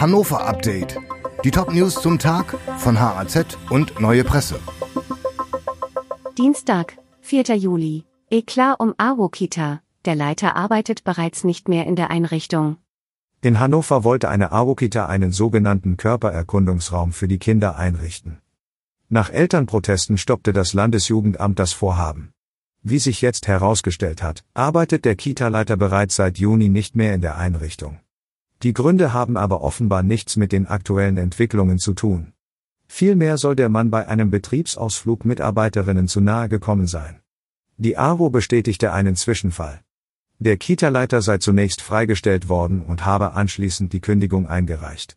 Hannover Update. Die Top-News zum Tag von HAZ und Neue Presse. Dienstag, 4. Juli. Eklat um AWO-Kita. Der Leiter arbeitet bereits nicht mehr in der Einrichtung. In Hannover wollte eine AWO-Kita einen sogenannten Körpererkundungsraum für die Kinder einrichten. Nach Elternprotesten stoppte das Landesjugendamt das Vorhaben. Wie sich jetzt herausgestellt hat, arbeitet der Kita-Leiter bereits seit Juni nicht mehr in der Einrichtung. Die Gründe haben aber offenbar nichts mit den aktuellen Entwicklungen zu tun. Vielmehr soll der Mann bei einem Betriebsausflug Mitarbeiterinnen zu nahe gekommen sein. Die AWO bestätigte einen Zwischenfall. Der Kita-Leiter sei zunächst freigestellt worden und habe anschließend die Kündigung eingereicht.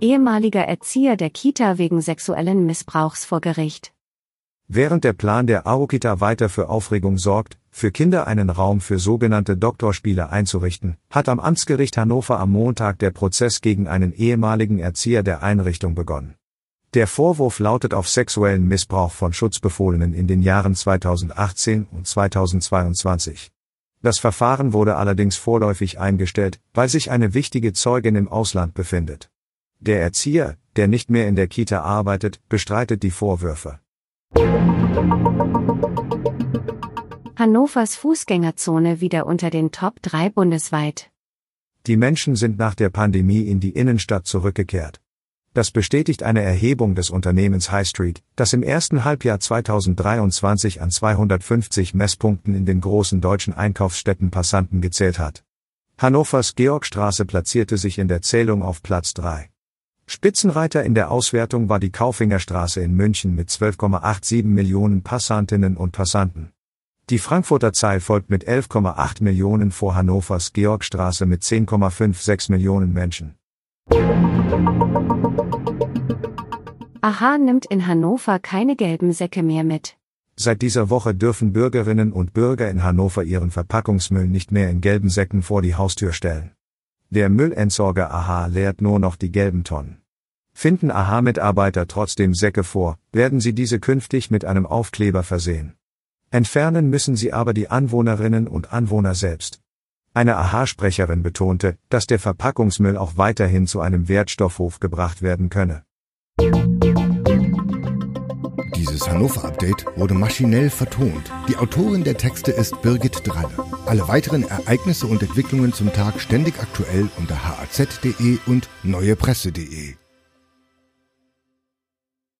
Ehemaliger Erzieher der Kita wegen sexuellen Missbrauchs vor Gericht. Während der Plan der AOKITA weiter für Aufregung sorgt, für Kinder einen Raum für sogenannte Doktorspiele einzurichten, hat am Amtsgericht Hannover am Montag der Prozess gegen einen ehemaligen Erzieher der Einrichtung begonnen. Der Vorwurf lautet auf sexuellen Missbrauch von Schutzbefohlenen in den Jahren 2018 und 2022. Das Verfahren wurde allerdings vorläufig eingestellt, weil sich eine wichtige Zeugin im Ausland befindet. Der Erzieher, der nicht mehr in der Kita arbeitet, bestreitet die Vorwürfe. Hannovers Fußgängerzone wieder unter den Top 3 bundesweit. Die Menschen sind nach der Pandemie in die Innenstadt zurückgekehrt. Das bestätigt eine Erhebung des Unternehmens High Street, das im ersten Halbjahr 2023 an 250 Messpunkten in den großen deutschen Einkaufsstädten Passanten gezählt hat. Hannovers Georgstraße platzierte sich in der Zählung auf Platz 3. Spitzenreiter in der Auswertung war die Kaufingerstraße in München mit 12,87 Millionen Passantinnen und Passanten. Die Frankfurter Zeil folgt mit 11,8 Millionen vor Hannovers Georgstraße mit 10,56 Millionen Menschen. Aha nimmt in Hannover keine gelben Säcke mehr mit. Seit dieser Woche dürfen Bürgerinnen und Bürger in Hannover ihren Verpackungsmüll nicht mehr in gelben Säcken vor die Haustür stellen. Der Müllentsorger AHA leert nur noch die gelben Tonnen. Finden AHA-Mitarbeiter trotzdem Säcke vor, werden sie diese künftig mit einem Aufkleber versehen. Entfernen müssen sie aber die Anwohnerinnen und Anwohner selbst. Eine AHA-Sprecherin betonte, dass der Verpackungsmüll auch weiterhin zu einem Wertstoffhof gebracht werden könne. Dieses Hannover-Update wurde maschinell vertont. Die Autorin der Texte ist Birgit Dralle. Alle weiteren Ereignisse und Entwicklungen zum Tag ständig aktuell unter haz.de und neuepresse.de.